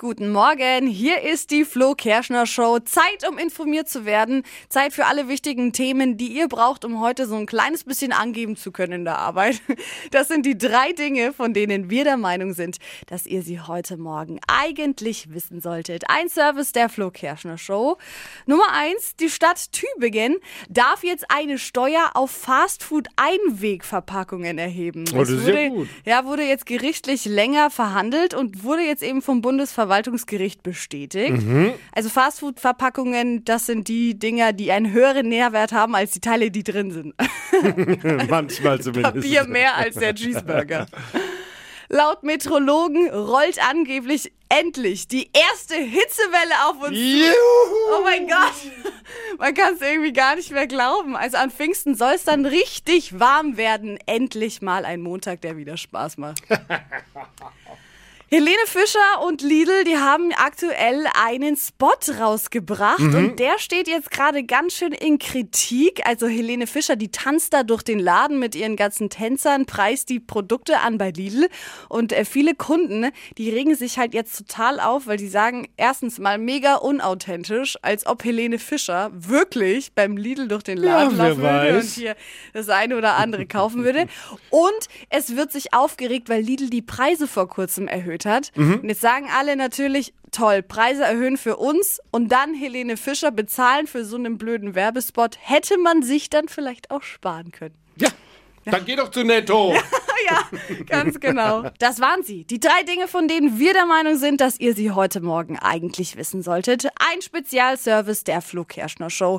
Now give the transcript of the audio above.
Guten Morgen, hier ist die Flo Kerschner Show. Zeit, um informiert zu werden. Zeit für alle wichtigen Themen, die ihr braucht, um heute so ein kleines bisschen angeben zu können in der Arbeit. Das sind die drei Dinge, von denen wir der Meinung sind, dass ihr sie heute Morgen eigentlich wissen solltet. Ein Service der Flo Kerschner Show. Nummer eins, die Stadt Tübingen darf jetzt eine Steuer auf Fastfood-Einwegverpackungen erheben. Oh, das ist wurde, ja gut. ja, wurde jetzt gerichtlich länger verhandelt und wurde jetzt eben vom Bundesverwaltungsgericht bestätigt. Mhm. Also Fastfood-Verpackungen, das sind die Dinger, die einen höheren Nährwert haben als die Teile, die drin sind. Manchmal zumindest. Papier mehr als der Cheeseburger. Laut Metrologen rollt angeblich endlich die erste Hitzewelle auf uns. Juhu. Oh mein Gott, man kann es irgendwie gar nicht mehr glauben. Also an Pfingsten soll es dann richtig warm werden. Endlich mal ein Montag, der wieder Spaß macht. Helene Fischer und Lidl, die haben aktuell einen Spot rausgebracht und der steht jetzt gerade ganz schön in Kritik. Also Helene Fischer, die tanzt da durch den Laden mit ihren ganzen Tänzern, preist die Produkte an bei Lidl und äh, viele Kunden, die regen sich halt jetzt total auf, weil die sagen, erstens mal mega unauthentisch, als ob Helene Fischer wirklich beim Lidl durch den Laden Ja, laufen würde und hier das eine oder andere kaufen würde. Und es wird sich aufgeregt, weil Lidl die Preise vor kurzem erhöht hat. Mhm. Und jetzt sagen alle natürlich, toll, Preise erhöhen für uns und dann Helene Fischer bezahlen für so einen blöden Werbespot. Hätte man sich dann vielleicht auch sparen können. Ja, dann geh doch zu Netto. ja, ganz genau. Das waren sie. Die drei Dinge, von denen wir der Meinung sind, dass ihr sie heute Morgen eigentlich wissen solltet. Ein Spezialservice der Flo Kerschner Show.